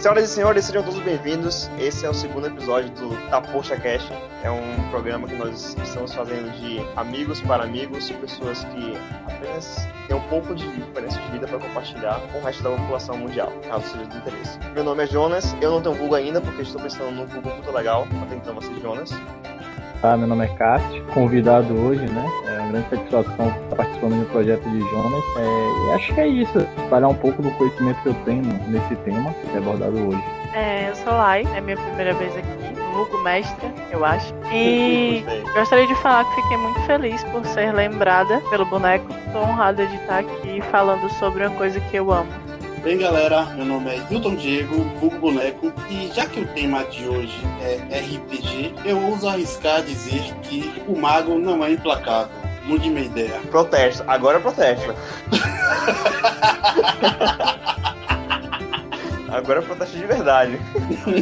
Senhoras e senhores, sejam todos bem-vindos. Esse é o segundo episódio do Tapocha Cash. É um programa que nós estamos fazendo de amigos para amigos, pessoas que apenas têm um pouco de diferença de vida para compartilhar com o resto da população mundial, caso seja de interesse. Meu nome é Jonas, eu não tenho vulgo ainda porque estou pensando num vulgo muito legal, até então você Jonas. Tá, meu nome é Cássio, convidado hoje, né? É uma grande satisfação estar participando do projeto de Jonas. É, e acho que é isso, espalhar um pouco do conhecimento que eu tenho nesse tema que é abordado hoje. É, eu sou Lai, é minha primeira vez aqui, vulgo mestre, eu acho. E gostaria de falar que fiquei muito feliz por ser lembrada pelo boneco. Estou honrada de estar aqui falando sobre uma coisa que eu amo. Bem, galera, meu nome é Hilton Diego, vulgo boneco, e já que o tema de hoje é RPG, eu ouso arriscar dizer que o mago não é implacável. Mude minha ideia. Protesto, agora protesta. Agora protesto de verdade.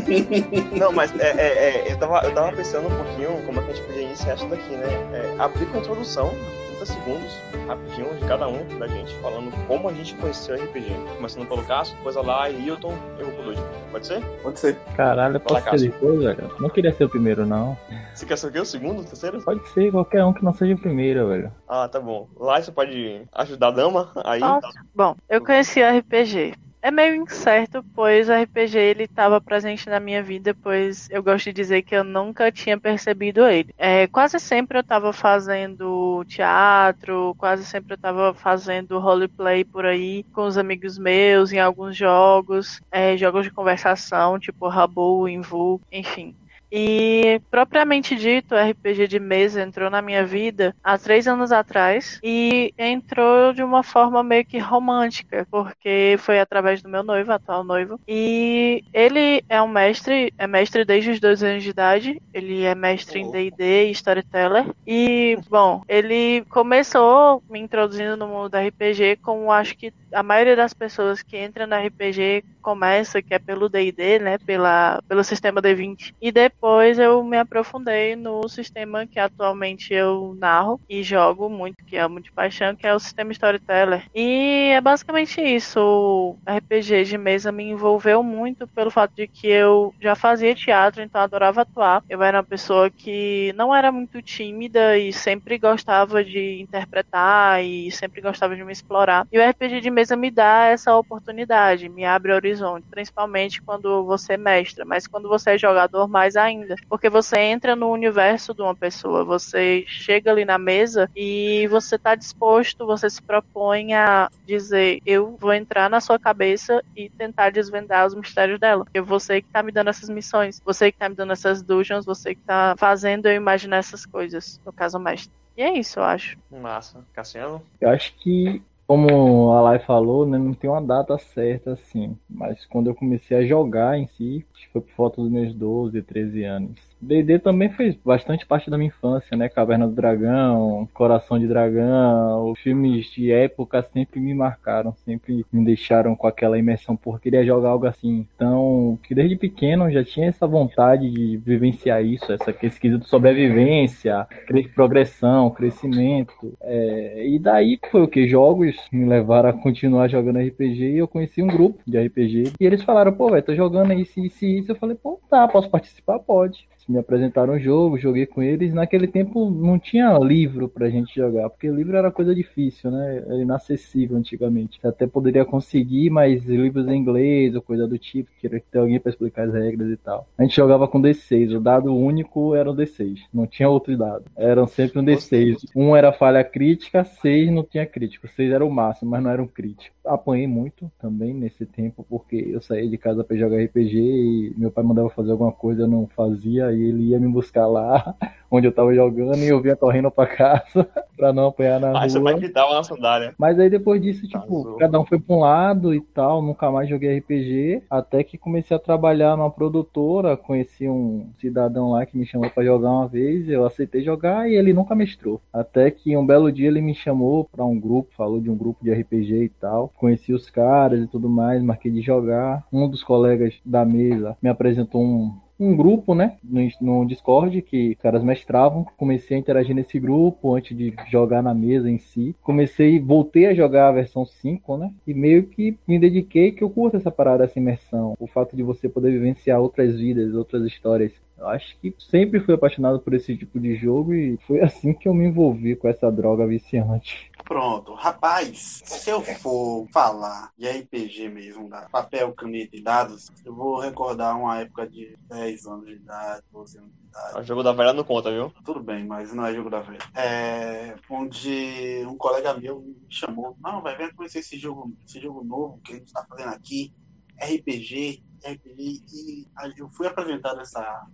Não, mas é, é, é, eu, tava, eu tava pensando um pouquinho como é que a gente podia iniciar isso daqui, né? É, abrir com a introdução, 30 segundos, rapidinho, de cada um da gente, falando como a gente conheceu o RPG. Começando pelo Cássio, depois a Lá e Hilton, eu vou pro Luigi. Pode ser? Pode ser. Caralho, eu posso Fala, ser depois, velho? Não queria ser o primeiro, não. Você quer ser o quê? O segundo? O terceiro? Pode ser qualquer um que não seja o primeiro, velho. Ah, tá bom. Lá você pode ajudar a dama? Aí. Ah, Bom, eu conheci o RPG. É meio incerto, pois o RPG ele estava presente na minha vida, pois eu gosto de dizer que eu nunca tinha percebido ele. É, quase sempre eu estava fazendo teatro, quase sempre eu estava fazendo roleplay por aí com os amigos meus, em alguns jogos, é, jogos de conversação, tipo Rabu, Invu, enfim. E propriamente dito, o RPG de mesa entrou na minha vida há três anos atrás e entrou de uma forma meio que romântica, porque foi através do meu noivo, atual noivo. E ele é um mestre, é mestre desde os dois anos de idade. Ele é mestre em D&D e Storyteller. E, bom, ele começou me introduzindo no mundo da RPG como acho que a maioria das pessoas que entram no RPG começa, que é pelo D&D, né, pela, pelo sistema D20. E depois eu me aprofundei no sistema que atualmente eu narro e jogo muito, que amo de paixão, que é o sistema Storyteller. E é basicamente isso. O RPG de mesa me envolveu muito pelo fato de que eu já fazia teatro, então adorava atuar. Eu era uma pessoa que não era muito tímida e sempre gostava de interpretar e sempre gostava de me explorar. E o RPG de mesa me dá essa oportunidade, me abre horizonte, principalmente quando você mestra, mas quando você é jogador mais ainda, porque você entra no universo de uma pessoa, você chega ali na mesa e você está disposto, você se propõe a dizer, eu vou entrar na sua cabeça e tentar desvendar os mistérios dela. Eu você que está me dando essas missões, você que está me dando essas dungeons, você que está fazendo eu imaginar essas coisas, no caso mestre. E é isso, eu acho. Massa. Cassiano? Eu acho que, como a Lai falou, né, não tem uma data certa assim. Mas quando eu comecei a jogar em si, foi por volta dos meus 12, 13 anos. D&D também fez bastante parte da minha infância, né? Caverna do Dragão, Coração de Dragão, os filmes de época sempre me marcaram, sempre me deixaram com aquela imersão por querer jogar algo assim. Então, que desde pequeno já tinha essa vontade de vivenciar isso, essa quesito de sobrevivência, progressão, crescimento. É, e daí foi o que? Jogos me levaram a continuar jogando RPG e eu conheci um grupo de RPG. E eles falaram, pô, velho, tô jogando isso, isso e isso. Eu falei, pô, tá, posso participar? Pode me apresentaram o jogo, joguei com eles. Naquele tempo não tinha livro pra gente jogar, porque livro era coisa difícil, né? Era inacessível antigamente. Até poderia conseguir, mas livros em inglês ou coisa do tipo, queria ter alguém pra explicar as regras e tal. A gente jogava com D6, o dado único era um D6, não tinha outro dado. Eram sempre um D6. Um era falha crítica, seis não tinha crítico. Seis era o máximo, mas não era um crítico. Apanhei muito também nesse tempo, porque eu saía de casa pra jogar RPG e meu pai mandava fazer alguma coisa, eu não fazia, e ele ia me buscar lá onde eu tava jogando e eu vinha correndo pra casa pra não apanhar na Ah, você rua. vai gritar uma sandália. Mas aí depois disso, tipo, Arrasou. cada um foi pra um lado e tal, nunca mais joguei RPG, até que comecei a trabalhar numa produtora, conheci um cidadão lá que me chamou pra jogar uma vez, eu aceitei jogar e ele nunca mestrou. Até que um belo dia ele me chamou pra um grupo, falou de um grupo de RPG e tal, conheci os caras e tudo mais, marquei de jogar. Um dos colegas da mesa me apresentou um um grupo, né, no, no Discord que caras mestravam. Comecei a interagir nesse grupo antes de jogar na mesa em si. Comecei, voltei a jogar a versão 5, né, e meio que me dediquei que eu curto essa parada, essa imersão. O fato de você poder vivenciar outras vidas, outras histórias. Eu acho que sempre fui apaixonado por esse tipo de jogo e foi assim que eu me envolvi com essa droga viciante. Pronto, rapaz, se eu for falar de RPG mesmo, da papel, caneta e dados, eu vou recordar uma época de 10 anos de idade, 12 anos de idade. O jogo da velha não conta, viu? Tudo bem, mas não é jogo da velha. É, onde um colega meu me chamou, não, vai ver conhecer esse jogo, esse jogo novo que a gente tá fazendo aqui, RPG, RPG, e eu fui apresentado essa,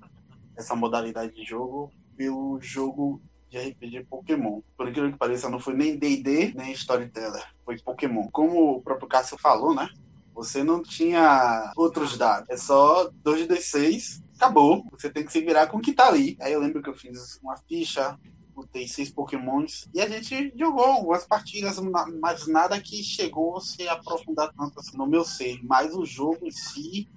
essa modalidade de jogo pelo jogo de RPG Pokémon. Por aquilo que pareça, não foi nem D&D, nem Storyteller. Foi Pokémon. Como o próprio Cássio falou, né? Você não tinha outros dados. É só 2d6, acabou. Você tem que se virar com o que tá ali. Aí eu lembro que eu fiz uma ficha botei seis pokémons e a gente jogou algumas partidas, mas nada que chegou a se aprofundar tanto assim no meu ser. Mas o jogo em si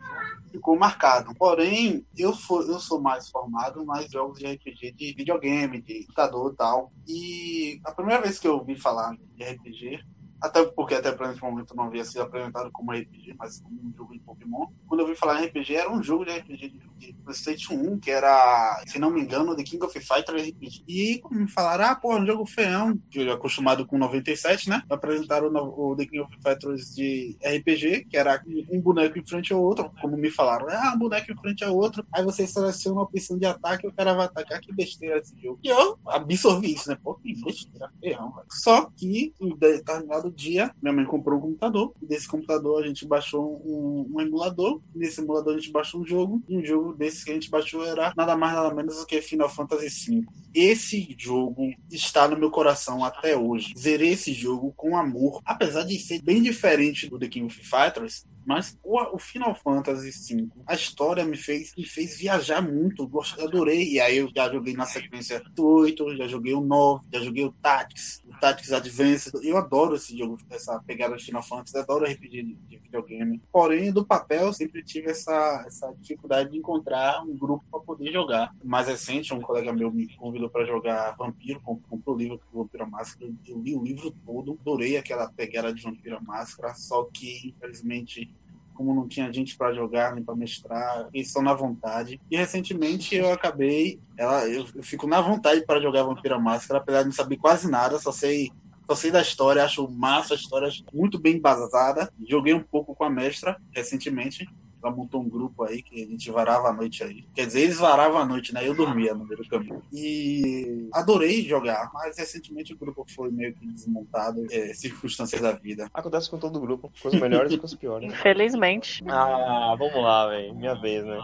ficou marcado. Porém, eu, for, eu sou mais formado mais jogos de RPG de videogame, de computador e tal. E a primeira vez que eu ouvi falar de RPG até porque até para esse momento não havia sido apresentado como RPG, mas como um jogo de Pokémon. Quando eu vi falar em RPG, era um jogo de RPG de, PlayStation 1, que era, se não me engano, The King of Fighters RPG. E me falaram, ah, pô, um jogo feião, que eu acostumado com 97, né? Apresentaram o, o The King of Fighters de RPG, que era um boneco em frente ao outro, como me falaram, ah, um boneco em frente ao outro, aí você seleciona uma opção de ataque e o cara vai atacar, que besteira esse jogo. E eu absorvi isso, né? Pô, que besteira, feião, velho. Só que, em determinado dia, minha mãe comprou um computador. Desse computador a gente baixou um, um, emulador. Nesse emulador a gente baixou um jogo. E um jogo desse que a gente baixou era nada mais nada menos do que Final Fantasy V. Esse jogo está no meu coração até hoje. Zerei esse jogo com amor. Apesar de ser bem diferente do The King of Fighters, mas o, Final Fantasy V, a história me fez, me fez viajar muito. Adorei. E aí eu já joguei na sequência do 8, já joguei o 9, já joguei o Tactics, o Tactics Advance. Eu adoro esse jogo, essa pegada de Final Fantasy, adoro RPG de, de videogame. Porém, do papel, sempre tive essa, essa dificuldade de encontrar um grupo para poder jogar. Mais recente, um colega meu me convidou para jogar Vampiro, comprou o livro Vampiro Máscara. Eu li o livro todo, adorei aquela pegada de Vampiro Máscara, só que, infelizmente, como não tinha gente para jogar nem para mestrar, eles são na vontade. E recentemente eu acabei, ela, eu, eu fico na vontade para jogar Vampira Máscara, apesar de não saber quase nada, só sei só sei da história, acho massa a história, muito bem embasada. Joguei um pouco com a mestra recentemente ela montou um grupo aí que a gente varava a noite aí. Quer dizer, eles varavam a noite, né? Eu dormia no meio do caminho. E adorei jogar, mas recentemente o grupo foi meio que desmontado, é, circunstâncias da vida. Acontece com todo grupo, coisas melhores e coisas piores. Infelizmente. Ah, vamos lá, velho. Minha vez, né?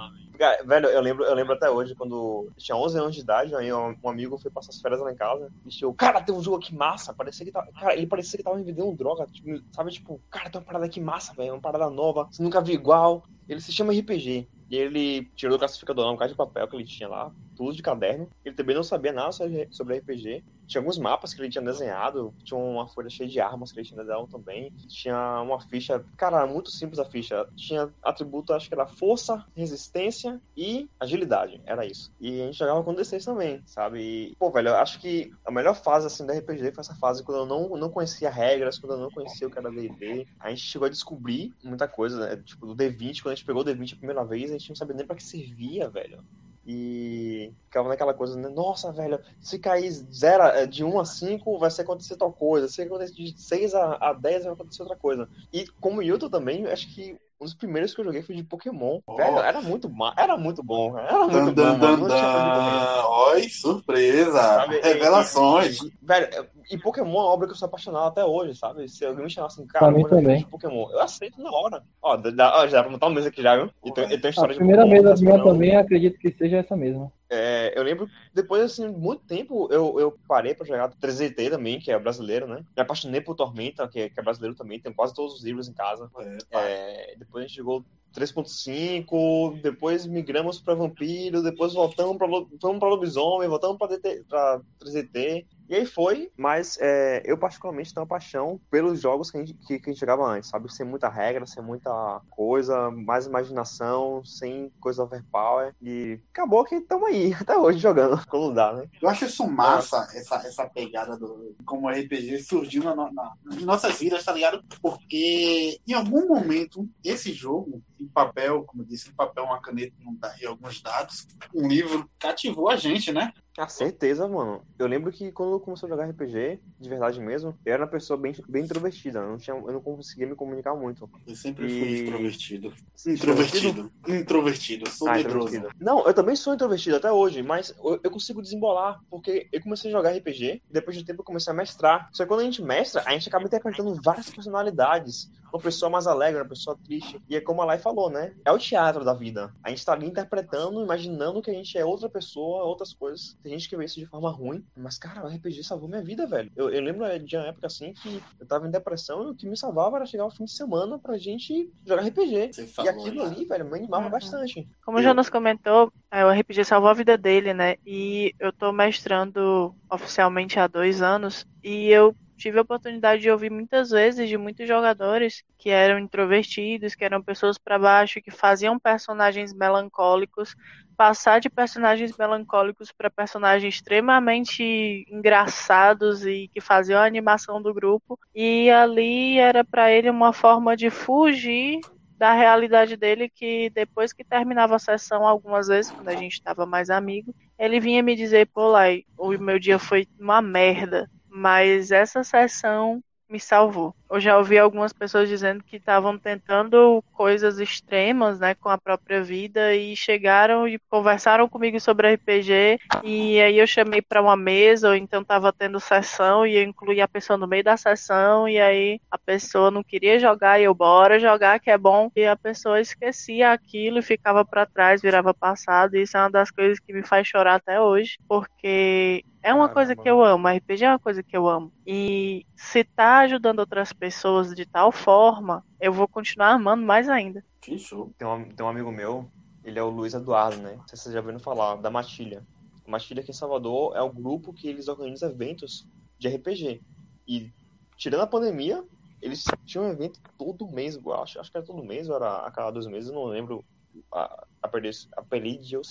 Velho, eu lembro, eu lembro até hoje, quando tinha 11 anos de idade, aí um amigo foi passar as férias lá em casa e disse, cara, tem um jogo aqui massa, parecia que tava, cara, ele parecia que tava me vendendo droga, tipo, sabe, tipo, cara, tem uma parada aqui massa, velho, uma parada nova, você nunca viu igual, ele se chama RPG. E ele tirou do classificador lá um cara de papel que ele tinha lá, tudo de caderno. Ele também não sabia nada sobre RPG. Tinha alguns mapas que ele tinha desenhado, tinha uma folha cheia de armas que ele tinha desenhado também. Tinha uma ficha, cara, muito simples a ficha. Tinha atributo, acho que era força, resistência e agilidade. Era isso. E a gente jogava com D6 também, sabe? E, pô, velho, eu acho que a melhor fase assim da RPG foi essa fase quando eu não, não conhecia regras, quando eu não conhecia o que era D&D. A gente chegou a descobrir muita coisa, né? Tipo, do D20, quando a gente pegou o D20 a primeira vez, a gente não sabia nem pra que servia, velho. E ficava naquela coisa, né? Nossa, velho, se cair zero, é, de 1 a 5 vai acontecer tal coisa, se acontecer de 6 a, a 10 vai acontecer outra coisa. E como Yuto também, acho que um dos primeiros que eu joguei foi de Pokémon. Oh. Velho, era muito, era muito bom. Era muito dan, bom. Dan, Oi, surpresa! Sabe? Revelações! E, e, velho, e Pokémon é uma obra que eu sou apaixonado até hoje, sabe? Se alguém me chamar assim, cara, eu também. de Pokémon, eu aceito na hora. Ó, dá, ó já dá pra montar uma mesa aqui já, viu? E tem, e tem história a primeira mesa minha também, acredito que seja essa mesma. É, eu lembro, depois, assim, muito tempo, eu, eu parei pra jogar 3DT também, que é brasileiro, né? Me apaixonei por Tormenta, que é, que é brasileiro também, tem quase todos os livros em casa. É, é, depois a gente jogou 3.5, depois migramos para Vampiro, depois voltamos para vamos para Lobisomem, voltamos para 3DT. E aí foi, mas é, eu particularmente tenho uma paixão pelos jogos que a, gente, que, que a gente jogava antes, sabe? Sem muita regra, sem muita coisa, mais imaginação, sem coisa overpower. E acabou que estamos aí, até hoje, jogando, quando dá, né? Eu acho isso massa, essa, essa pegada do como RPG surgiu na, na, nas nossas vidas, tá ligado? Porque em algum momento, esse jogo, em papel, como eu disse, em papel, uma caneta e alguns dados, um livro, cativou a gente, né? Com certeza, mano. Eu lembro que quando eu comecei a jogar RPG, de verdade mesmo, eu era uma pessoa bem, bem introvertida. Eu não, tinha, eu não conseguia me comunicar muito. Eu sempre e... fui extrovertido. Introvertido? Introvertido. Sou ah, medroso. Não, eu também sou introvertido até hoje, mas eu, eu, consigo desembolar, porque eu comecei a jogar RPG, e depois de um tempo eu comecei a mestrar. Só que quando a gente mestra, a gente acaba interpretando várias personalidades. Uma pessoa mais alegre, uma pessoa triste. E é como a Lai falou, né? É o teatro da vida. A gente tá ali interpretando, imaginando que a gente é outra pessoa, outras coisas tem gente que vê isso de forma ruim, mas, cara, o RPG salvou minha vida, velho. Eu, eu lembro de uma época assim que eu tava em depressão e o que me salvava era chegar ao fim de semana pra gente jogar RPG. e aquilo né? ali, velho, me animava uhum. bastante. Como eu... o Jonas comentou, é, o RPG salvou a vida dele, né? E eu tô mestrando oficialmente há dois anos e eu tive a oportunidade de ouvir muitas vezes de muitos jogadores que eram introvertidos, que eram pessoas para baixo, que faziam personagens melancólicos, passar de personagens melancólicos para personagens extremamente engraçados e que faziam a animação do grupo. E ali era para ele uma forma de fugir da realidade dele que depois que terminava a sessão algumas vezes quando a gente estava mais amigo ele vinha me dizer pô Lai, o meu dia foi uma merda mas essa sessão me salvou. Eu já ouvi algumas pessoas dizendo que estavam tentando coisas extremas, né, com a própria vida e chegaram e conversaram comigo sobre RPG e aí eu chamei para uma mesa, ou então estava tendo sessão e eu incluí a pessoa no meio da sessão e aí a pessoa não queria jogar e eu bora jogar que é bom e a pessoa esquecia aquilo e ficava para trás, virava passado e isso é uma das coisas que me faz chorar até hoje, porque é uma coisa que eu amo, RPG é uma coisa que eu amo. E se tá ajudando outras pessoas de tal forma, eu vou continuar amando mais ainda. Que show. Tem um, tem um amigo meu, ele é o Luiz Eduardo, né? Não sei se vocês já ouviram falar, da Matilha. A Matilha aqui em Salvador é o grupo que eles organizam eventos de RPG. E, tirando a pandemia, eles tinham um evento todo mês, eu acho. Acho que era todo mês, ou era a cada dois meses, não lembro a, a, a período,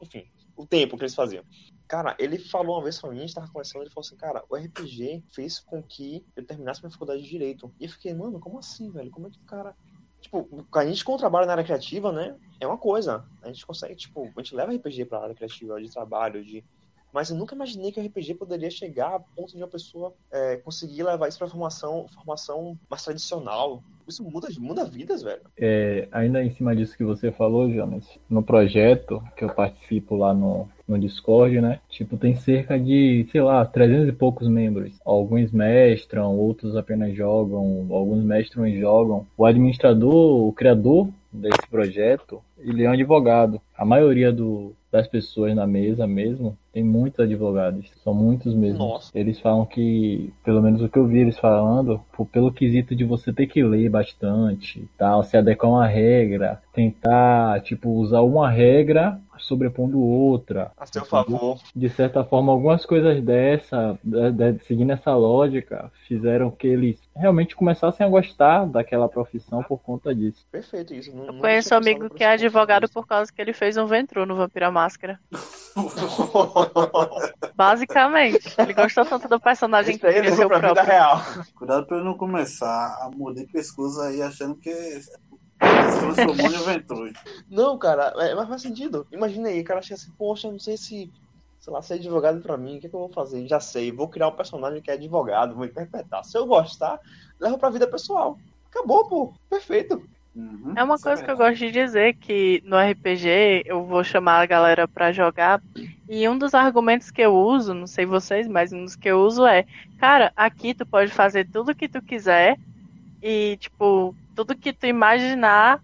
enfim, o tempo que eles faziam. Cara, ele falou uma vez pra mim, a gente tava conversando, ele falou assim, cara, o RPG fez com que eu terminasse minha faculdade de Direito. E eu fiquei, mano, como assim, velho? Como é que o cara... Tipo, a gente com o trabalho na área criativa, né, é uma coisa. A gente consegue, tipo, a gente leva RPG pra área criativa, de trabalho, de... Mas eu nunca imaginei que o RPG poderia chegar a ponto de uma pessoa é, conseguir levar isso pra formação, formação mais tradicional, isso muda, muda vidas, velho. É, ainda em cima disso que você falou, Jonas, no projeto que eu participo lá no, no Discord, né? Tipo, tem cerca de, sei lá, 300 e poucos membros. Alguns mestram, outros apenas jogam, alguns mestram e jogam. O administrador, o criador desse projeto, ele é um advogado. A maioria do, das pessoas na mesa mesmo tem muitos advogados, são muitos mesmo. Nossa. Eles falam que, pelo menos o que eu vi eles falando, pelo quesito de você ter que ler bastante, tal, se adequar a uma regra, tentar, tipo, usar uma regra sobrepondo outra. A seu favor. De certa forma, algumas coisas dessa, de, de, seguindo essa lógica, fizeram que eles realmente começassem a gostar daquela profissão por conta disso. Perfeito isso. Não, Eu conheço um amigo que é advogado por causa que ele fez um ventru no Vampira Máscara. Basicamente. Ele gostou tanto do personagem que ser o próprio. Real. Cuidado pra ele não começar a morder pescoço aí achando que transformou em. Não, cara, é, mas faz sentido. Imagina aí, o cara chega assim, poxa, não sei se sei lá, ser advogado pra mim, o que, é que eu vou fazer? Já sei, vou criar um personagem que é advogado, vou interpretar. Se eu gostar, levo pra vida pessoal. Acabou, pô. Perfeito. Uhum, é uma coisa que eu gosto de dizer que no RPG eu vou chamar a galera para jogar e um dos argumentos que eu uso, não sei vocês, mas um dos que eu uso é, cara, aqui tu pode fazer tudo que tu quiser e tipo tudo que tu imaginar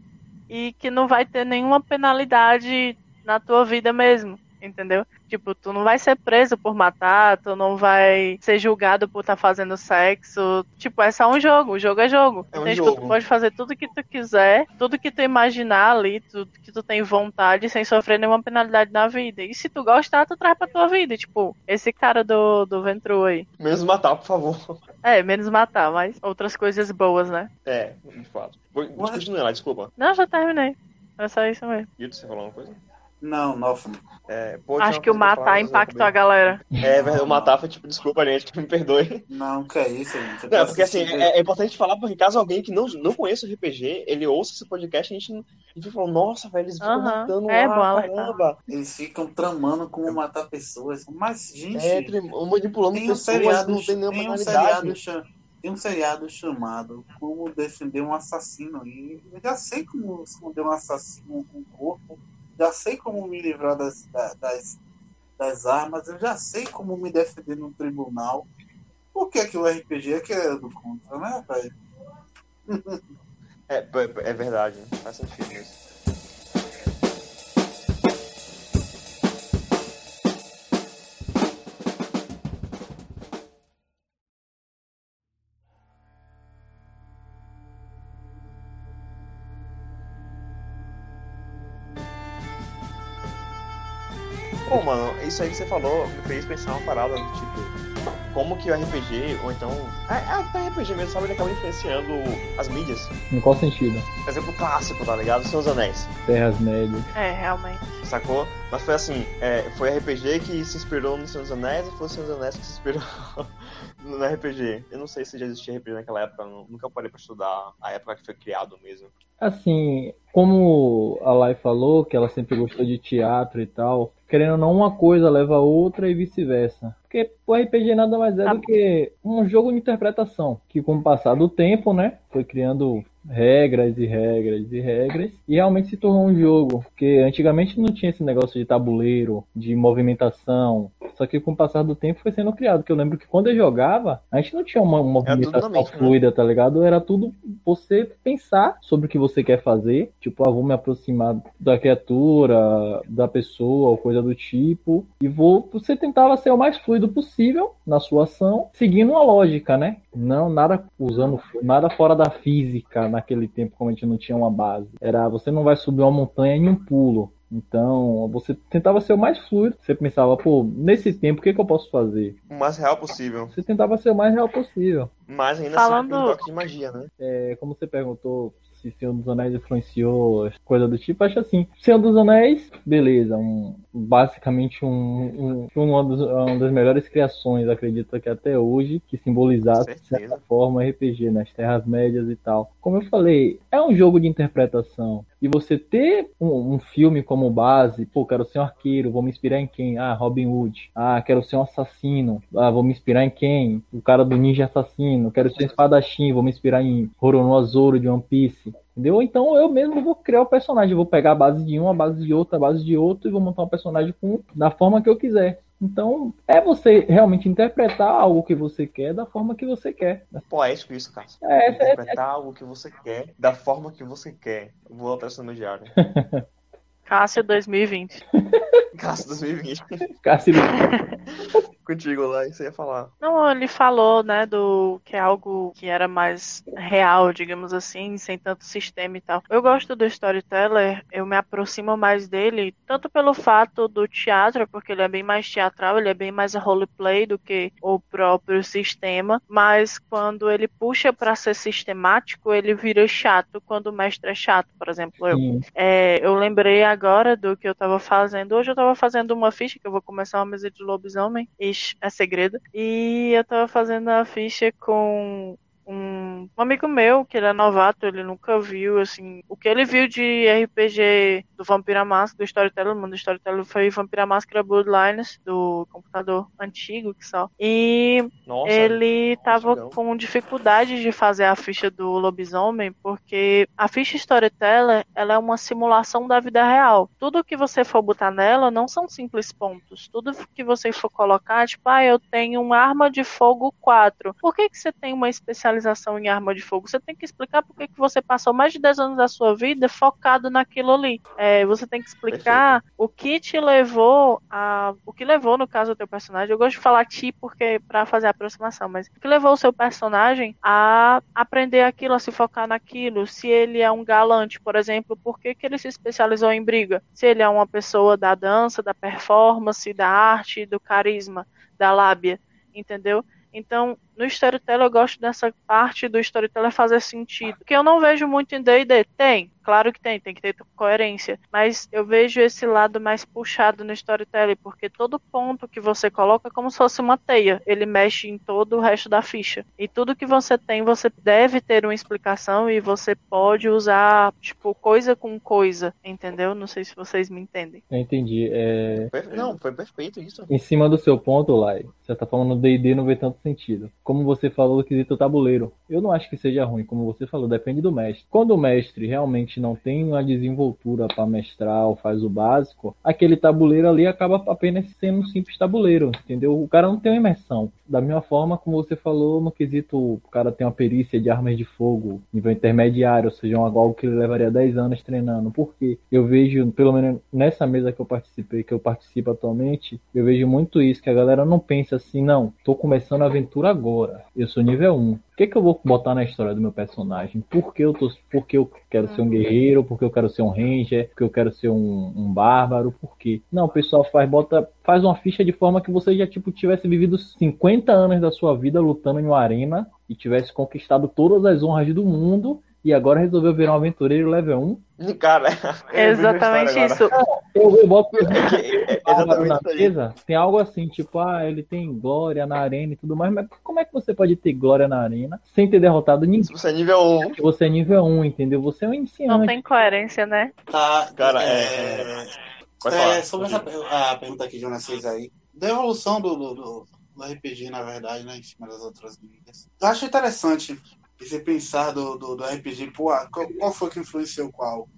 e que não vai ter nenhuma penalidade na tua vida mesmo. Entendeu? Tipo, tu não vai ser preso por matar, tu não vai ser julgado por estar tá fazendo sexo. Tipo, é só um jogo, o jogo é jogo. É um então, jogo. Tipo, tu pode fazer tudo que tu quiser, tudo que tu imaginar ali, tudo que tu tem vontade, sem sofrer nenhuma penalidade na vida. E se tu gostar, tu traz pra tua vida. Tipo, esse cara do, do Ventru aí. Menos matar, por favor. É, menos matar, mas outras coisas boas, né? É, de fato. Vou- Continue lá, desculpa. Não, já terminei. É só isso mesmo. Guido, você falou uma coisa? Não, nossa. É, pô, Acho que o matar impactou a galera. É, verdade, o matar foi tipo, desculpa, gente, me perdoe. Não, que é isso, gente. Não, porque assim, é, é importante falar, porque caso alguém que não, não conheça o RPG, ele ouça esse podcast, a gente, a gente fala, nossa, velho, eles ficam Aham, matando é lá, caramba. Eles ficam tramando como matar pessoas. Mas, gente, É, manipulando tem um pessoas, seriado, não tem nenhuma tem um seriado, tem um seriado chamado Como Defender um Assassino. E eu já sei como esconder um assassino com o corpo, já sei como me livrar das, da- das, das armas, eu já sei como me defender no tribunal. Por que, que o RPG é que é do contra, né, velho? É, é, é verdade, faz sentido isso. Isso aí que você falou me fez pensar uma parada, tipo, como que o RPG, ou então. É, é até RPG mesmo, sabe? Ele acaba influenciando as mídias. Em qual sentido? Por exemplo, o clássico, tá ligado? Senhor dos Anéis. Terras Médias. É, realmente. Sacou? Mas foi assim, é, foi RPG que se inspirou no Senhor dos Anéis ou foi o Senhor dos Anéis que se inspirou no RPG? Eu não sei se já existia RPG naquela época, nunca parei pra estudar a época que foi criado mesmo. Assim, como a Lai falou, que ela sempre gostou de teatro e tal, querendo ou não, uma coisa leva a outra e vice-versa. Porque o RPG nada mais é do que um jogo de interpretação, que com o passar do tempo, né, foi criando regras e regras e regras, e realmente se tornou um jogo. Porque antigamente não tinha esse negócio de tabuleiro, de movimentação, só que com o passar do tempo foi sendo criado. Que eu lembro que quando eu jogava, a gente não tinha uma movimentação mente, né? fluida, tá ligado? Era tudo você pensar sobre o que você quer fazer. Tipo, ah, vou me aproximar da criatura, da pessoa, ou coisa do tipo. E vou. Você tentava ser o mais fluido possível na sua ação, seguindo uma lógica, né? Não, nada usando nada fora da física naquele tempo, como a gente não tinha uma base. Era você não vai subir uma montanha em um pulo. Então, você tentava ser o mais fluido. Você pensava, pô, nesse tempo, o que, que eu posso fazer? O mais real possível. Você tentava ser o mais real possível. Mas ainda Falando- assim um toque de magia, né? É, como você perguntou se Senhor dos Anéis influenciou, coisa do tipo, acho assim. Senhor dos Anéis, beleza, um, basicamente um, um, uma, dos- uma das melhores criações, acredito que até hoje, que simbolizasse, de certa forma, RPG, nas Terras Médias e tal. Como eu falei, é um jogo de interpretação. E você ter um, um filme como base, pô, quero ser um arqueiro, vou me inspirar em quem? Ah, Robin Hood. Ah, quero ser um assassino. Ah, vou me inspirar em quem? O cara do ninja assassino. Quero ser um espadachim, vou me inspirar em Roronoa Zoro de One Piece. Entendeu? Então eu mesmo vou criar o personagem. Vou pegar a base de um, a base de outro, a base de outro e vou montar um personagem com, da forma que eu quiser. Então, é você realmente interpretar algo que você quer da forma que você quer. Poético isso, cara. É, essa é, Interpretar algo que você quer, da forma que você quer. Vou anotar isso no meu diário. Cássio 2020. Cássio 2020. Cássio, Contigo lá, isso ia falar. Não, ele falou, né, do que é algo que era mais real, digamos assim, sem tanto sistema e tal. Eu gosto do storyteller, eu me aproximo mais dele, tanto pelo fato do teatro, porque ele é bem mais teatral, ele é bem mais roleplay do que o próprio sistema, mas quando ele puxa pra ser sistemático, ele vira chato quando o mestre é chato, por exemplo, eu. É, eu lembrei agora do que eu tava fazendo. Hoje eu tava fazendo uma ficha, que eu vou começar uma mesa de lobisomem. É segredo. E eu tava fazendo a ficha com um, amigo meu, que ele é novato, ele nunca viu, assim, o que ele viu de RPG do Vampira Máscara, do Storyteller, o mundo do Storyteller foi Vampira Máscara Bloodlines, do computador antigo, que só. E Nossa, ele tava antigão. com dificuldade de fazer a ficha do lobisomem, porque a ficha Storyteller, ela é uma simulação da vida real. Tudo que você for botar nela não são simples pontos. Tudo que você for colocar, tipo, ah, eu tenho uma arma de fogo 4. Por que, que você tem uma especialização em arma de fogo? Você tem que explicar por que, você passou mais de 10 anos da sua vida focado naquilo ali. É, você tem que explicar Perfeito. o que te levou a. O que levou, no caso, do teu personagem. Eu gosto de falar ti porque para fazer a aproximação, mas o que levou o seu personagem a aprender aquilo, a se focar naquilo. Se ele é um galante, por exemplo, por que, que ele se especializou em briga? Se ele é uma pessoa da dança, da performance, da arte, do carisma, da lábia, entendeu? Então, no storyteller eu gosto dessa parte do storyteller fazer sentido. Que eu não vejo muito em D&D. Tem, claro que tem, tem que ter coerência. Mas eu vejo esse lado mais puxado no storytelling, porque todo ponto que você coloca é como se fosse uma teia. Ele mexe em todo o resto da ficha. E tudo que você tem, você deve ter uma explicação e você pode usar, tipo, coisa com coisa, entendeu? Não sei se vocês me entendem. Eu entendi. É... Não, foi perfeito isso. Em cima do seu ponto, Lai, você tá falando D&D não vê tanto sentido. Como você falou do quesito tabuleiro, eu não acho que seja ruim, como você falou, depende do mestre. Quando o mestre realmente não tem uma desenvoltura para mestrar ou faz o básico, aquele tabuleiro ali acaba apenas sendo um simples tabuleiro, entendeu? O cara não tem uma imersão. Da mesma forma como você falou no quesito, o cara tem uma perícia de armas de fogo, nível intermediário, ou seja, algo que ele levaria 10 anos treinando. Porque eu vejo, pelo menos nessa mesa que eu participei, que eu participo atualmente, eu vejo muito isso, que a galera não pensa assim, não, tô começando a aventura agora. Eu sou nível 1. O que, que eu vou botar na história do meu personagem? Por que eu, tô, por que eu quero ser um guerreiro? Por que eu quero ser um ranger? Por que eu quero ser um, um bárbaro? Por quê? Não, o pessoal faz, bota, faz uma ficha de forma que você já tipo, tivesse vivido 50 anos da sua vida lutando em uma arena e tivesse conquistado todas as honras do mundo e agora resolveu virar um aventureiro level 1. Cara, é exatamente isso. Eu, eu boto é, exatamente na mesa, tem algo assim, tipo, ah, ele tem glória na arena e tudo mais, mas como é que você pode ter glória na arena sem ter derrotado ninguém? Se você é nível 1. Você é nível 1, entendeu? Você é um iniciante. Não tem coerência, né? Tá, cara, é... é, é sobre essa a pergunta que Jonas fez aí, da evolução do, do, do, do RPG, na verdade, né, em cima das outras mídias. Eu acho interessante e você pensar do, do, do RPG, pô, qual, qual, foi que influenciou qual?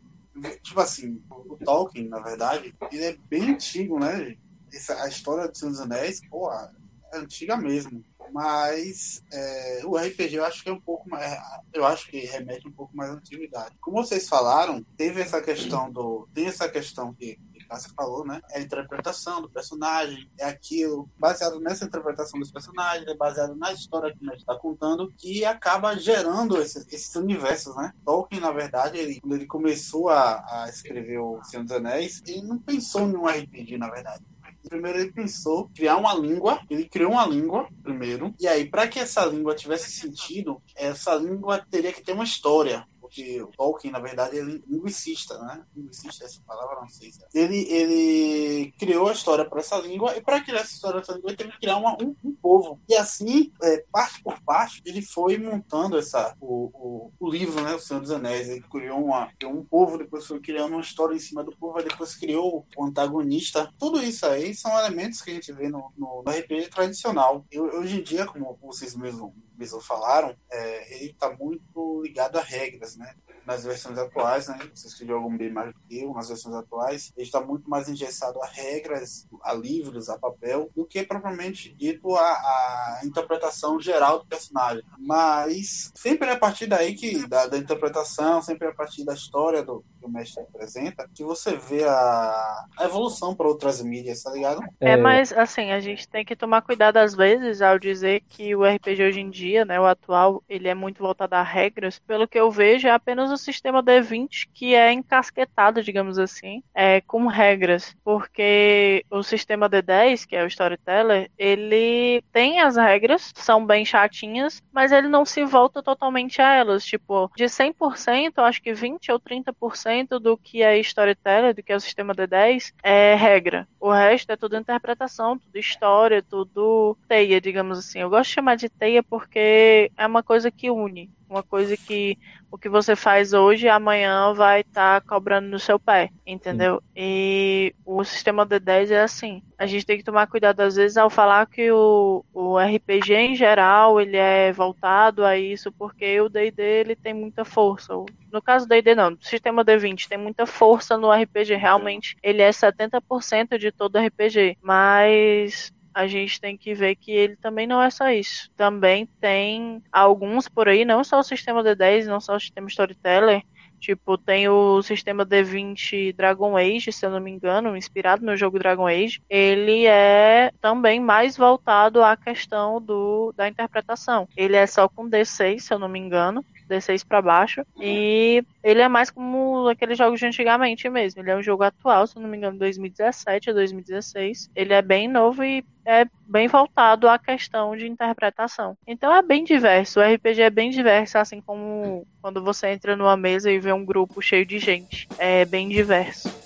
Tipo assim, o Tolkien, na verdade, ele é bem antigo, né? Essa, a história do Senhor dos Anéis, pô, é antiga mesmo. Mas é, o RPG eu acho que é um pouco mais. Eu acho que remete um pouco mais à antiguidade. Como vocês falaram, teve essa questão do. Tem essa questão que você falou, né? É a interpretação do personagem, é aquilo, baseado nessa interpretação dos personagens, é baseado na história que a gente está contando, que acaba gerando esse, esses universos, né? Tolkien, na verdade, ele, quando ele começou a, a escrever O Senhor dos Anéis, ele não pensou em um RPG, na verdade primeiro ele pensou criar uma língua, ele criou uma língua primeiro, e aí para que essa língua tivesse sentido, essa língua teria que ter uma história porque o Tolkien, na verdade, é linguicista, né? Linguicista, essa palavra não sei se é. Ele, ele criou a história para essa língua, e para criar essa história para essa língua, ele teve que criar uma, um, um, povo. E assim, é, parte por parte, ele foi montando essa, o, o, o, livro, né? O Senhor dos Anéis. Ele criou uma, um povo, depois foi criando uma história em cima do povo, depois criou o antagonista. Tudo isso aí são elementos que a gente vê no, no, no RPG tradicional. E hoje em dia, como vocês mesmos mesmo falaram, é, ele está muito ligado a regras, né? Nas versões atuais, né? Vocês que jogam bem mais do que eu, nas versões atuais, ele está muito mais engessado a regras, a livros, a papel, do que propriamente dito a, a interpretação geral do personagem. Mas sempre é a partir daí que, da, da interpretação, sempre é a partir da história do, que o mestre apresenta, que você vê a, a evolução para outras mídias, tá ligado? É, é, mas assim, a gente tem que tomar cuidado às vezes ao dizer que o RPG hoje em dia dia, né, o atual, ele é muito voltado a regras. Pelo que eu vejo, é apenas o sistema D20 que é encasquetado, digamos assim, é, com regras. Porque o sistema D10, que é o Storyteller, ele tem as regras, são bem chatinhas, mas ele não se volta totalmente a elas. Tipo, de 100%, eu acho que 20 ou 30% do que é Storyteller, do que é o sistema D10, é regra. O resto é tudo interpretação, tudo história, tudo teia, digamos assim. Eu gosto de chamar de teia porque é uma coisa que une. Uma coisa que o que você faz hoje, amanhã vai estar tá cobrando no seu pé, entendeu? Sim. E o sistema D10 é assim. A gente tem que tomar cuidado às vezes ao falar que o, o RPG em geral ele é voltado a isso, porque o D&D ele tem muita força. No caso do D&D não, o sistema D20 tem muita força no RPG, realmente ele é 70% de todo RPG, mas a gente tem que ver que ele também não é só isso. Também tem alguns por aí, não só o sistema D10, não só o sistema Storyteller, Tipo, tem o sistema D20 Dragon Age, se eu não me engano, inspirado no jogo Dragon Age. Ele é também mais voltado à questão do, da interpretação. Ele é só com D6, se eu não me engano. D6 para baixo. E ele é mais como aqueles jogos de antigamente mesmo. Ele é um jogo atual, se não me engano, 2017 ou 2016. Ele é bem novo e é bem voltado à questão de interpretação. Então é bem diverso. O RPG é bem diverso, assim como quando você entra numa mesa e vê um grupo cheio de gente. É bem diverso.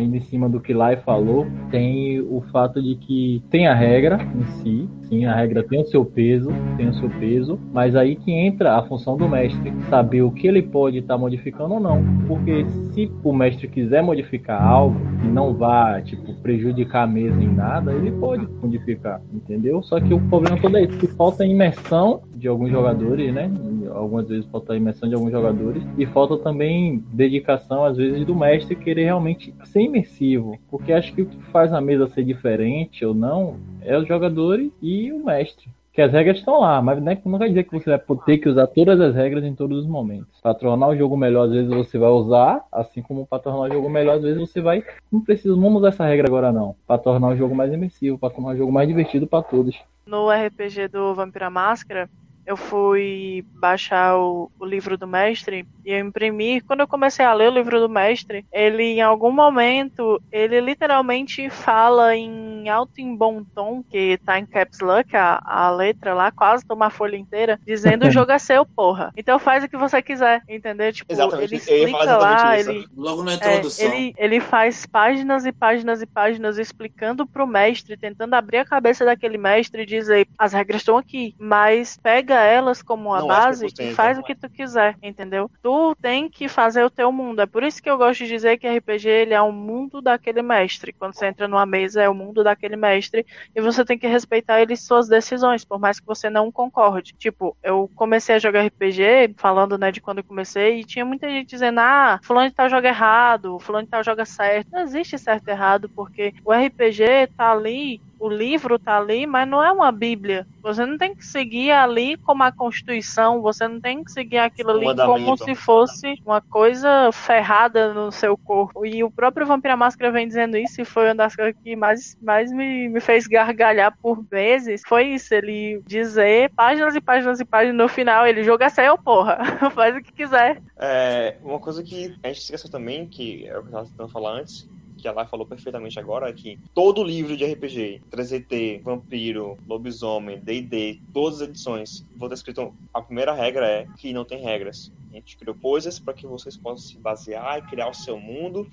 Ainda em cima do que Lai falou, tem o fato de que tem a regra em si, sim, a regra tem o seu peso, tem o seu peso, mas aí que entra a função do mestre, saber o que ele pode estar tá modificando ou não. Porque se o mestre quiser modificar algo e não vá, tipo, prejudicar a mesa em nada, ele pode modificar, entendeu? Só que o problema todo é que falta imersão de alguns jogadores, né? Algumas vezes falta imersão de alguns jogadores e falta também dedicação, às vezes, do mestre querer realmente ser imersivo. Porque acho que o que faz a mesa ser diferente ou não é os jogadores e o mestre. Que as regras estão lá, mas né, não quer dizer que você vai ter que usar todas as regras em todos os momentos. Para tornar o jogo melhor, às vezes você vai usar, assim como para tornar o jogo melhor, às vezes você vai. Não precisa, vamos usar essa regra agora não. Para tornar o jogo mais imersivo, para tornar o jogo mais divertido para todos. No RPG do Vampira Máscara, eu fui baixar o, o, livro do mestre e eu imprimi. Quando eu comecei a ler o livro do mestre, ele em algum momento, ele literalmente fala em alto em bom tom, que tá em caps lock, a, a letra lá, quase toma a folha inteira, dizendo o jogo é seu, porra. Então faz o que você quiser, entendeu? Tipo, exatamente. ele explica lá, ele, logo na introdução. É, ele, ele faz páginas e páginas e páginas explicando pro mestre, tentando abrir a cabeça daquele mestre e dizer, as regras estão aqui, mas pega elas como a base e faz o que tu quiser, entendeu? Tu tem que fazer o teu mundo. É por isso que eu gosto de dizer que RPG ele é o mundo daquele mestre. Quando você entra numa mesa, é o mundo daquele mestre e você tem que respeitar ele suas decisões, por mais que você não concorde. Tipo, eu comecei a jogar RPG, falando, né, de quando eu comecei, e tinha muita gente dizendo, ah, fulano de tal joga errado, fulano de tal joga certo. Não existe certo e errado, porque o RPG tá ali o livro tá ali, mas não é uma Bíblia. Você não tem que seguir ali como a Constituição, você não tem que seguir aquilo ali como se fosse uma coisa ferrada no seu corpo. E o próprio Vampira Máscara vem dizendo isso, e foi uma das coisas que mais, mais me, me fez gargalhar por vezes. Foi isso, ele dizer páginas e páginas e páginas no final, ele joga seu, porra. Faz o que quiser. É, uma coisa que a gente esqueceu também, que é o que eu estava tentando falar antes, que a Lai falou perfeitamente agora, é que todo livro de RPG, 3ET, Vampiro, Lobisomem, D&D, todas as edições, vou ter escrito, a primeira regra é que não tem regras. A gente criou coisas para que vocês possam se basear e criar o seu mundo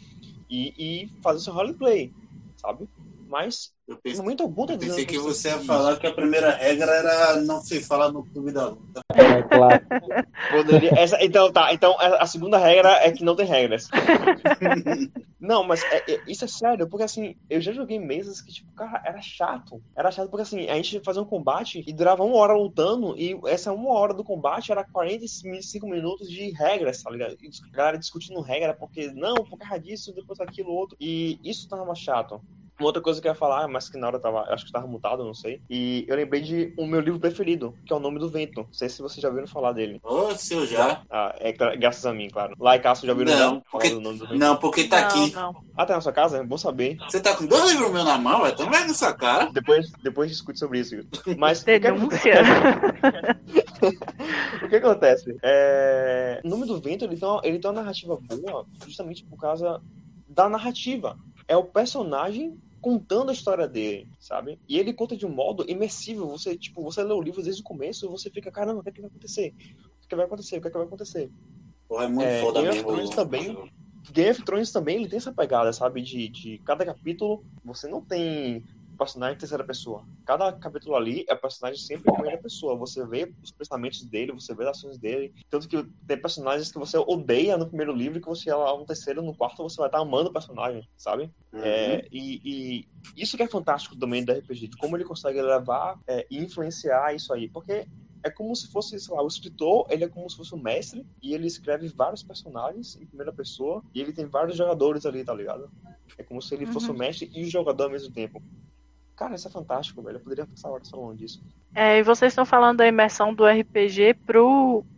e, e fazer o seu roleplay, sabe? Mas eu pensei, muito algum eu pensei que você ia falar que a primeira regra era não se falar no clube da luta. É, claro. Poderia, essa, então, tá. Então, a segunda regra é que não tem regras. não, mas é, é, isso é sério, porque assim, eu já joguei mesas que, tipo, cara, era chato. Era chato porque assim, a gente fazia um combate e durava uma hora lutando, e essa uma hora do combate era 45 minutos de regras, tá ligado? E a galera discutindo regra, porque não, por causa disso, depois aquilo outro. E isso tava chato. Uma outra coisa que eu ia falar, mas que na hora eu tava, acho que estava mutado, não sei. E eu lembrei de o meu livro preferido, que é O Nome do Vento. Não sei se vocês já ouviram falar dele. Ô, oh, seu já. Ah, é graças a mim, claro. Lá em Cássio já ouviram não, porque, do vento? Não, porque tá não, aqui. Não. Ah, tá na sua casa? É bom saber. Você tá com dois livros meus na mão, é tão na sua cara. Depois, depois discute sobre isso. Mas. Denúncia. o que acontece? É... O Nome do Vento, ele tem, uma, ele tem uma narrativa boa justamente por causa da narrativa. É o personagem contando a história dele, sabe? E ele conta de um modo imersivo. Você, tipo, você lê o livro desde o começo e você fica, caramba, o que, é que vai acontecer? O que, vai acontecer? O que, é que vai acontecer? É muito é, foda Game mesmo. Of Thrones também, Game of Thrones também ele tem essa pegada, sabe? De, de cada capítulo você não tem personagem em terceira pessoa. Cada capítulo ali é personagem sempre em primeira pessoa. Você vê os pensamentos dele, você vê as ações dele. Tanto que tem personagens que você odeia no primeiro livro que você lá no terceiro, no quarto, você vai estar amando o personagem, sabe? Uhum. É, e, e, isso que é fantástico também do RPG, de como ele consegue levar é, e influenciar isso aí. Porque é como se fosse, sei lá, o escritor, ele é como se fosse um mestre e ele escreve vários personagens em primeira pessoa e ele tem vários jogadores ali, tá ligado? É como se ele fosse o mestre e o jogador ao mesmo tempo. Cara, isso é fantástico, velho. Eu poderia passar horas falando disso. É, e vocês estão falando da imersão do RPG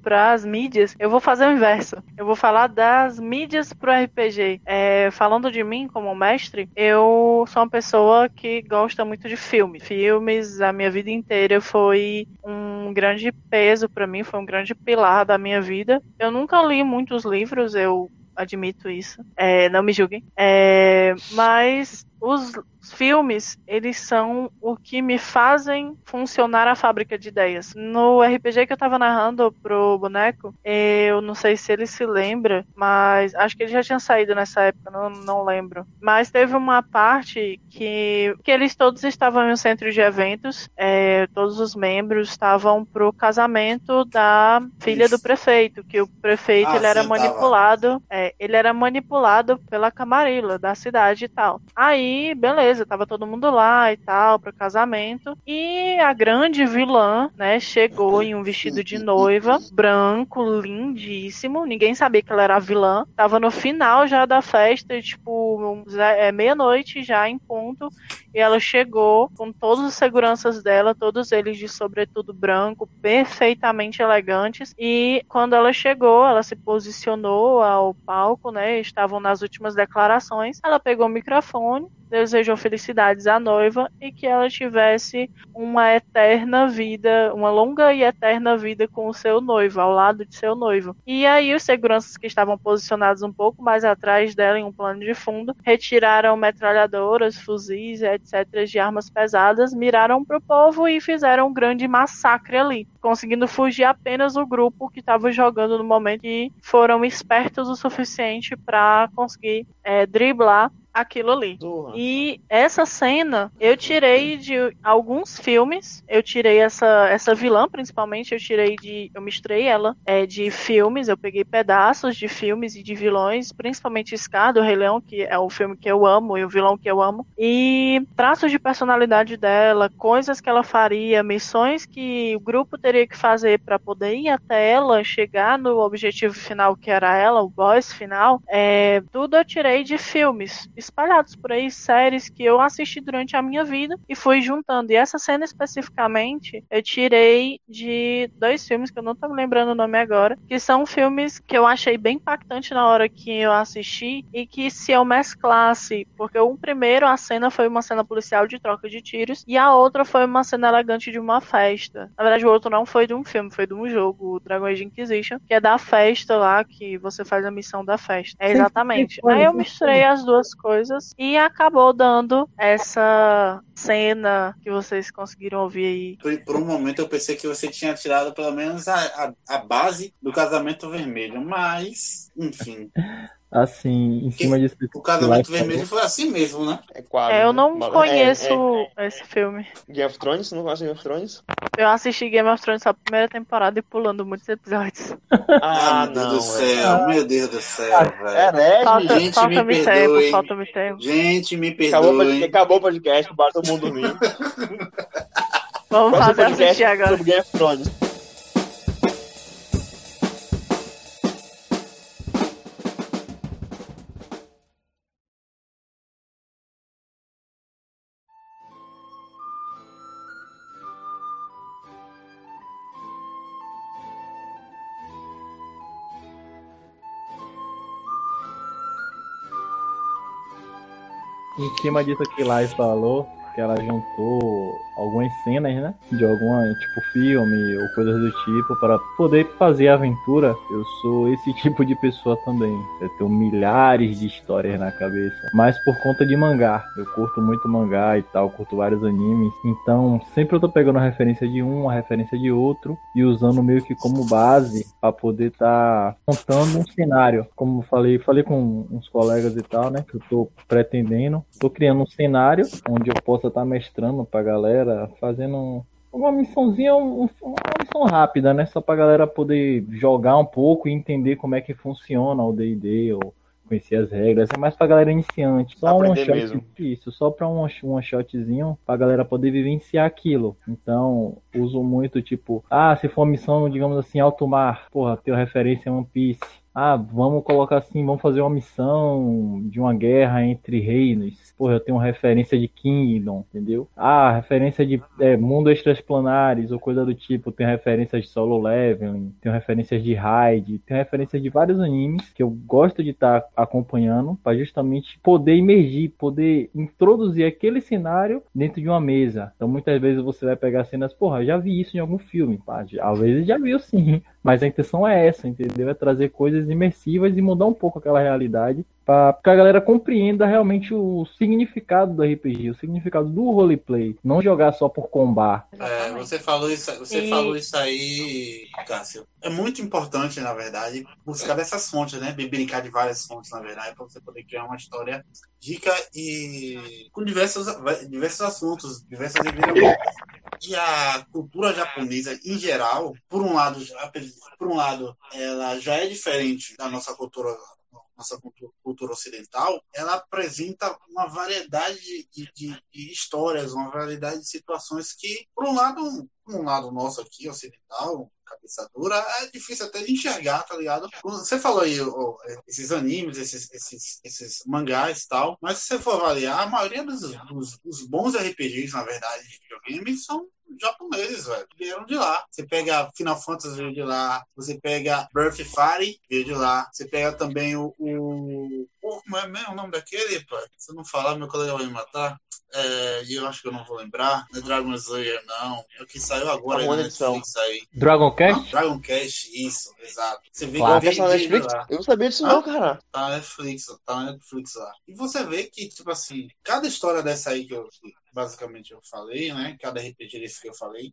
para as mídias. Eu vou fazer o inverso. Eu vou falar das mídias pro RPG. É, falando de mim como mestre, eu sou uma pessoa que gosta muito de filmes. Filmes, a minha vida inteira foi um grande peso para mim, foi um grande pilar da minha vida. Eu nunca li muitos livros, eu admito isso. É, não me julguem. É, mas os filmes, eles são o que me fazem funcionar a fábrica de ideias. No RPG que eu tava narrando pro boneco, eu não sei se ele se lembra, mas acho que ele já tinha saído nessa época, não, não lembro. Mas teve uma parte que, que eles todos estavam em um centro de eventos, é, todos os membros estavam pro casamento da filha Isso. do prefeito, que o prefeito ah, ele era manipulado, é, ele era manipulado pela camarila da cidade e tal. Aí, beleza beleza, tava todo mundo lá e tal, pro casamento. E a grande vilã, né, chegou em um vestido de noiva, branco, lindíssimo. Ninguém sabia que ela era a vilã. Tava no final já da festa, tipo, é, meia-noite já em ponto. E ela chegou com todos os seguranças dela, todos eles de sobretudo branco, perfeitamente elegantes. E quando ela chegou, ela se posicionou ao palco, né? Estavam nas últimas declarações. Ela pegou o microfone, desejou felicidades à noiva e que ela tivesse uma eterna vida, uma longa e eterna vida com o seu noivo, ao lado de seu noivo. E aí os seguranças que estavam posicionados um pouco mais atrás dela em um plano de fundo retiraram metralhadoras, fuzis, etc, de armas pesadas, miraram para o povo e fizeram um grande massacre ali, conseguindo fugir apenas o grupo que estava jogando no momento e foram espertos o suficiente para conseguir é, driblar aquilo ali. E essa cena eu tirei de alguns filmes. Eu tirei essa, essa vilã, principalmente, eu tirei de. Eu misturei ela é, de filmes. Eu peguei pedaços de filmes e de vilões, principalmente Scar do Rei Leão, que é o filme que eu amo e o vilão que eu amo. E traços de personalidade dela, coisas que ela faria, missões que o grupo teria que fazer para poder ir até ela, chegar no objetivo final que era ela, o boss final. É, tudo eu tirei de filmes espalhados por aí, séries que eu assisti durante a minha vida e fui juntando. E essa cena especificamente eu tirei de dois filmes que eu não tô me lembrando o nome agora, que são filmes que eu achei bem impactante na hora que eu assisti e que se eu mesclasse, porque o primeiro a cena foi uma cena policial de troca de tiros e a outra foi uma cena elegante de uma festa. Na verdade, o outro não foi de um filme, foi de um jogo, o Dragon Age Inquisition, que é da festa lá que você faz a missão da festa. É exatamente. Aí eu misturei as duas coisas coisas e acabou dando essa cena que vocês conseguiram ouvir aí. Por, por um momento eu pensei que você tinha tirado pelo menos a, a, a base do casamento vermelho, mas enfim. assim, em cima disso. O casamento vermelho foi assim mesmo, né? É quase. É, eu não né? conheço é, é, esse filme. Game of Thrones? Não conhece Game of Thrones? Eu assisti Game of Thrones só a primeira temporada e pulando muitos episódios. Ah, meu Deus do céu, ah. meu Deus do céu, ah, velho. É, né, falta, gente, falta me, me perdoe. tempo, falta me tempo. Gente, me perdoe. Acabou, o podcast, basta todo mundo dormir. Vamos fazer assistir agora. Sobre Game of Thrones. Cima disso que Lai falou, que ela juntou algumas cenas, né? De alguma, tipo, filme ou coisas do tipo, para poder fazer aventura. Eu sou esse tipo de pessoa também. Eu tenho milhares de histórias na cabeça. Mas por conta de mangá. Eu curto muito mangá e tal, curto vários animes. Então, sempre eu tô pegando a referência de um, a referência de outro, e usando meio que como base para poder estar tá montando um cenário. Como falei, falei com uns colegas e tal, né? Que eu tô pretendendo. Tô criando um cenário onde eu possa tá mestrando pra galera, fazendo uma missãozinha, uma missão rápida, né? Só pra galera poder jogar um pouco e entender como é que funciona o D&D ou conhecer as regras, é mais pra galera iniciante. Só um Aprender shot, mesmo. isso, só pra um, um shotzinho pra galera poder vivenciar aquilo. Então, uso muito, tipo, ah, se for uma missão, digamos assim, alto mar, porra, tenho referência a One Piece. Ah, vamos colocar assim, vamos fazer uma missão de uma guerra entre reinos. Porra, eu tenho referência de Kingdom, entendeu? Ah, referência de é, mundo extraplanares ou coisa do tipo. Tem referências de solo leveling, tem referências de raid, tem referências de vários animes que eu gosto de estar acompanhando para justamente poder imergir, poder introduzir aquele cenário dentro de uma mesa. Então muitas vezes você vai pegar cenas, porra, já vi isso em algum filme, pá, às vezes já viu sim, mas a intenção é essa, entendeu? É trazer coisas imersivas e mudar um pouco aquela realidade para que a galera compreenda realmente o significado do RPG, o significado do roleplay, não jogar só por combar. É, você falou isso, você E- falou isso aí, Cássio. É muito importante, na verdade, buscar dessas fontes, né? Brincar de várias fontes, na verdade, para você poder criar uma história rica e com diversos, diversos assuntos, diversas reviravoltas. E a cultura japonesa, em geral, por um lado, por um lado, ela já é diferente da nossa cultura nossa cultura, ocidental, ela apresenta uma variedade de, de, de, histórias, uma variedade de situações que, por um lado, um lado nosso aqui, ocidental, cabeça dura, é difícil até de enxergar, tá ligado? Você falou aí ó, esses animes, esses, esses, esses mangás e tal, mas se você for avaliar, a maioria dos, dos, dos bons RPGs, na verdade, de videogame, são japoneses, velho. Vieram de lá. Você pega Final Fantasy, veio de lá. Você pega Birth Fire, veio de lá. Você pega também o. o... o como é mesmo o nome daquele, pai? Se eu não falar, meu colega vai me matar. É, e eu acho que eu não vou lembrar. Não é Dragon Slayer, não. É o que saiu agora na. Netflix aí. Dragon Quest? Dragon Quest, isso, exato. Você vê Claro. que veio Netflix? lá. Eu não sabia disso Ah? não, cara. Tá na Netflix, tá na Netflix lá. E você vê que, tipo assim, cada história dessa aí que eu basicamente eu falei, né? Cada RPG desse que eu falei,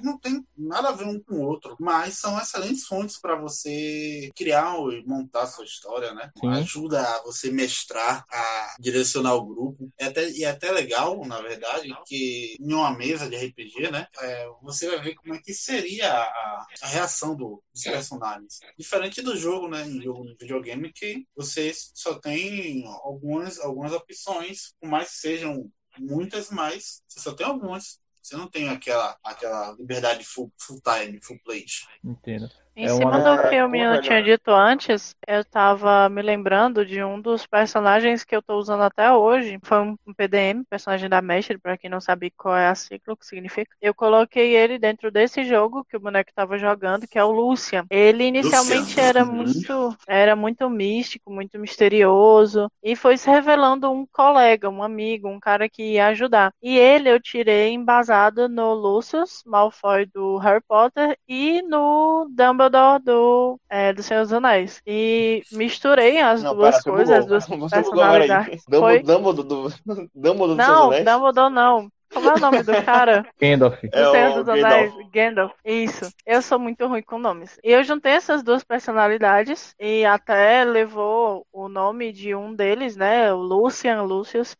não tem nada a ver um com o outro, mas são excelentes fontes para você criar e montar a sua história, né? Sim. Ajuda a você mestrar, a direcionar o grupo. É até, e é até legal, na verdade, que em uma mesa de RPG, né? é, você vai ver como é que seria a, a reação do- dos personagens. Diferente do jogo, né? Em jogo de videogame, que você só tem algumas, algumas opções, por mais que sejam muitas, mas você só tem algumas. Você não tem aquela, aquela liberdade full, full time, full plate. Entendo. Em É cima uma- do que o Mino Porra, tinha dito antes, eu tava me lembrando de um dos personagens que eu tô usando até hoje. Foi um PDM, personagem da Mestre, pra quem não sabe qual é a sigla, o que significa. Eu coloquei ele dentro desse jogo que o boneco tava jogando, que é o Lucian. Ele inicialmente Lucian. era Uhum. muito, era muito místico, muito misterioso, e foi se revelando um colega, um amigo, um cara que ia ajudar. E ele eu tirei embasado no Lucius Malfoy do Harry Potter e no Dumbledore do, é, do Senhor dos Anéis. E misturei as Não, duas para, coisas, as duas Você personalidades. Foi? Dumbledore do, Dumbledore dos Não, seus anéis? Dumbledore não. Como é o nome do cara? Gandalf. Do É Senhor o dos Gandalf. Anéis, Gandalf. Isso. Eu sou muito ruim com nomes. E eu juntei essas duas personalidades e até levou o nome de um deles, né? O Lucian, Lucius.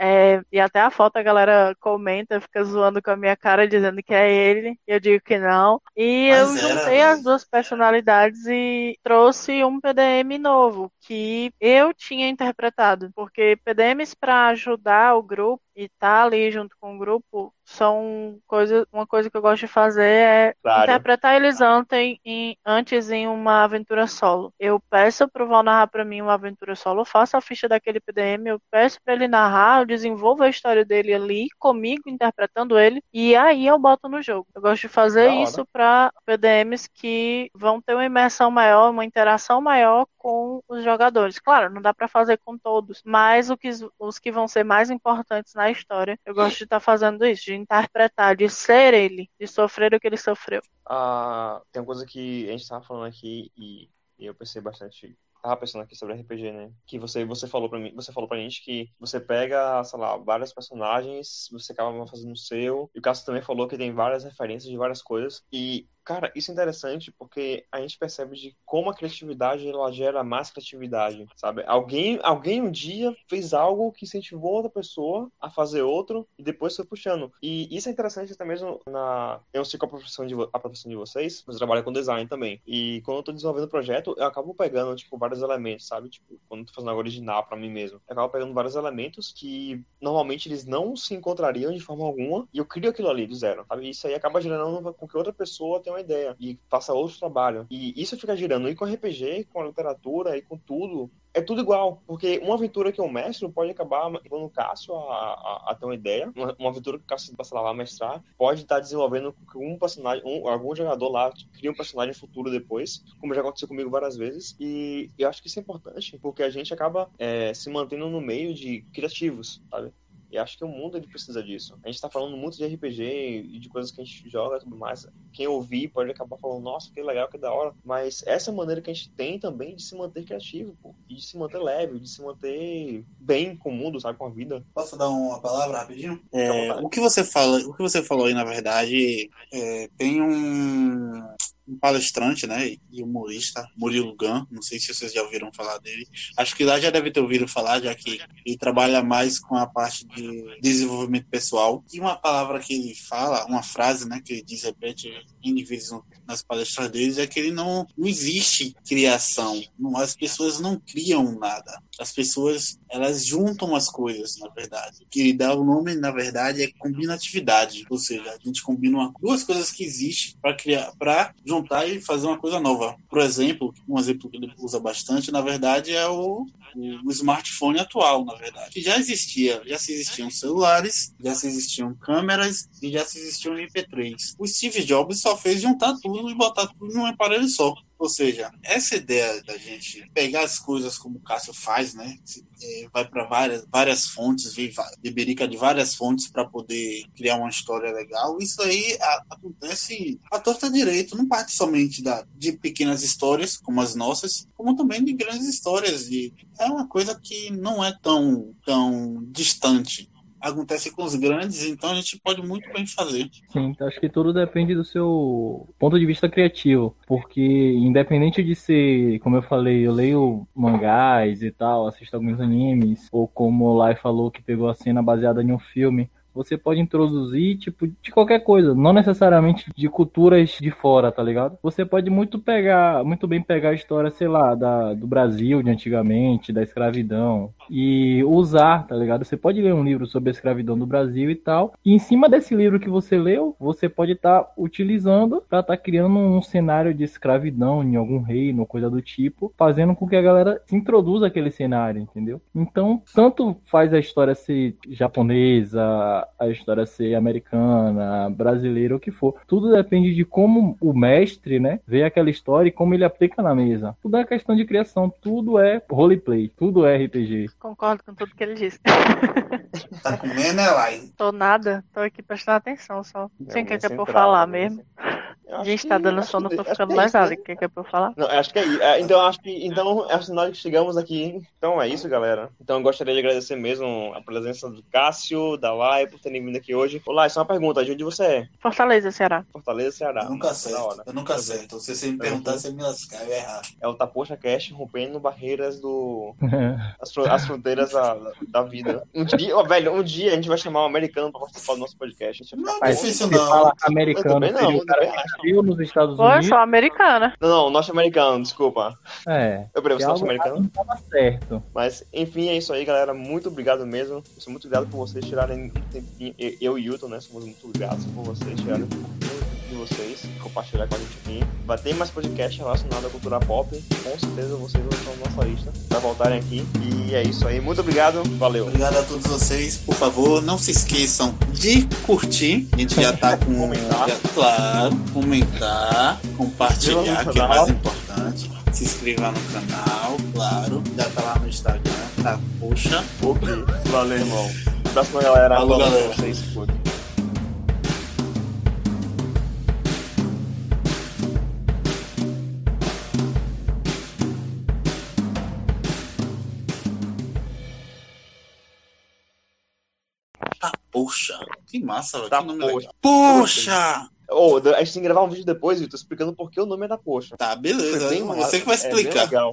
É, e até a foto a galera comenta, fica zoando com a minha cara, dizendo que é ele. Eu digo que não. E Mas eu era, juntei né? as duas personalidades e trouxe um PDM novo que eu tinha interpretado. Porque PDMs para ajudar o grupo e estar ali junto com o grupo são coisas. Uma coisa que eu gosto de fazer é Claro. interpretar eles ontem em, antes em uma aventura solo. Eu peço pro Val narrar pra mim uma aventura solo, eu faço a ficha daquele PDM, eu peço pra ele narrar, eu desenvolvo a história dele ali comigo, interpretando ele, e aí eu boto no jogo. Eu gosto de fazer isso pra PDMs que vão ter uma imersão maior, uma interação maior com os jogadores. Claro, não dá pra fazer com todos, mas que, os que vão ser mais importantes na história, eu gosto de estar fazendo isso, de interpretar, de ser ele, de sofrer o que ele sofreu. Ah, tem uma coisa que a gente tava falando aqui e, e eu pensei bastante. Tava pensando aqui sobre RPG, né? Que você, você falou para mim, você falou pra gente que você pega, sei lá, vários personagens, você acaba fazendo o seu. E o Cássio também falou que tem várias referências de várias coisas. E, Cara, isso é interessante porque a gente percebe de como a criatividade ela gera mais criatividade, sabe? Alguém, alguém um dia fez algo que incentivou outra pessoa a fazer outro e depois foi puxando. E isso é interessante até mesmo na. Eu sei qual a profissão de, a profissão de vocês, mas eu trabalho com design também. E quando eu tô desenvolvendo projeto, eu acabo pegando, tipo, vários elementos, sabe? Tipo, quando eu tô fazendo algo original para mim mesmo. Eu acabo pegando vários elementos que normalmente eles não se encontrariam de forma alguma e eu crio aquilo ali do zero, sabe? Isso aí acaba gerando com que outra pessoa tenha uma ideia e faça outro trabalho. E isso fica girando e com RPG, com a literatura e com tudo. É tudo igual, porque uma aventura que eu mestro pode acabar levando o Cássio a, a, a, ter uma ideia. Uma, uma aventura que o Cássio lá a mestrar pode estar desenvolvendo um personagem, um, algum jogador lá cria um personagem futuro depois, como já aconteceu comigo várias vezes. E eu acho que isso é importante, porque a gente acaba é, se mantendo no meio de criativos, sabe? E acho que o mundo ele precisa disso. A gente tá falando muito de RPG e de coisas que a gente joga e tudo mais. Quem ouvir pode acabar falando, nossa, que legal, que da hora. Mas essa é a maneira que a gente tem também de se manter criativo, pô. E de se manter leve, de se manter bem com o mundo, sabe, com a vida. Posso dar uma palavra rapidinho? É, o que você fala, o que você falou aí, na verdade, é, tem um um palestrante, né, e humorista, Murilo Gun, não sei se vocês já ouviram falar dele. Acho que lá já deve ter ouvido falar, já que ele trabalha mais com a parte de desenvolvimento pessoal. E uma palavra que ele fala, uma frase, né, que ele diz, repete N vezes nas palestras dele, é que ele não, não existe criação. Não, as pessoas não criam nada. As pessoas, elas juntam as coisas, na verdade. O que dá o nome, na verdade, é combinatividade. Ou seja, a gente combina duas coisas que existem para criar, para juntar e fazer uma coisa nova. Por exemplo, um exemplo que ele usa bastante, na verdade, é o, o, smartphone atual, na verdade. Já existia, já se existiam celulares, já se existiam câmeras e já se existiam MP3. O Steve Jobs só fez juntar tudo e botar tudo num aparelho só. Ou seja, essa ideia da gente pegar as coisas como o Cássio faz, né? É, vai para várias, várias fontes, beberica de várias fontes para poder criar uma história legal. Isso aí acontece a torta direito, não parte somente da, de pequenas histórias como as nossas, como também de grandes histórias. E é uma coisa que não é tão, tão distante acontece com os grandes, então a gente pode muito bem fazer. Sim, acho que tudo depende do seu ponto de vista criativo, porque independente de ser, como eu falei, eu leio mangás e tal, assisto alguns animes, ou como o Lai falou que pegou a cena baseada em um filme, você pode introduzir, tipo, de qualquer coisa, não necessariamente de culturas de fora, tá ligado? Você pode muito pegar, muito bem pegar a história, sei lá, da, do Brasil de antigamente, da escravidão, e usar, tá ligado? Você pode ler um livro sobre a escravidão do Brasil e tal, e em cima desse livro que você leu, você pode estar tá utilizando para estar tá criando um cenário de escravidão em algum reino, coisa do tipo, fazendo com que a galera se introduza aquele cenário, entendeu? Então, tanto faz a história ser japonesa, a história ser americana, brasileira, o que for. Tudo depende de como o mestre, né, vê aquela história e como ele aplica na mesa. Tudo é questão de criação, tudo é roleplay, tudo é RPG. Concordo com tudo que ele disse. tá comendo, né, Lai? Tô nada, tô aqui prestando atenção só. Sem que é por falar mesmo. A gente tá dando sono, tô ficando mais é nada. O que é pra eu falar? Não, acho que é isso. É, então, acho que então, é o sinal que chegamos aqui. Então é isso, galera. Então eu gostaria de agradecer mesmo a presença do Cássio, da Lai, por terem vindo aqui hoje. Olá, só uma pergunta. De onde você é? Fortaleza, Ceará. Fortaleza, Ceará. Eu nunca acerto. Eu nunca acerto. Se você me perguntar, você me lascar, eu errar. É o Tapocha Cash rompendo barreiras do. as, as fronteiras da, da vida. Um dia, ó, velho, um dia a gente vai chamar um americano pra participar do nosso podcast. Não é difícil, não. Fala americano. Eu também não, eu também acho nasceu nos Estados Pô, Unidos. Pô, sou americana. Não, não, norte-americano, desculpa. É. Eu prefiro norte-americano. Tava certo. Mas, enfim, é isso aí, galera. Muito obrigado mesmo. Eu sou muito grato por vocês tirarem um tempinho. Eu e o Hilton, né? Somos muito gratos por vocês tirarem um tempinho vocês, compartilhar com a gente aqui. Vai ter mais podcast relacionado à cultura pop. Com certeza vocês vão estar na nossa lista para voltarem aqui. E é isso aí. Muito obrigado. Valeu. Obrigado a todos vocês. Por favor, não se esqueçam de curtir. A gente já tá com. comentar. Já, claro, comentar, compartilhar, que é mais importante. Se inscrever no canal, claro. Já tá lá no Instagram. Tá, puxa. Ok. Valeu, irmão. Próxima galera. Falou, galera. Vocês, Poxa, que massa, velho. Tá, que nome poxa. legal. Poxa! Ô, a gente tem que gravar um vídeo depois, Vitor, explicando por que o nome é da poxa. Tá, beleza. Você que vai é explicar. legal.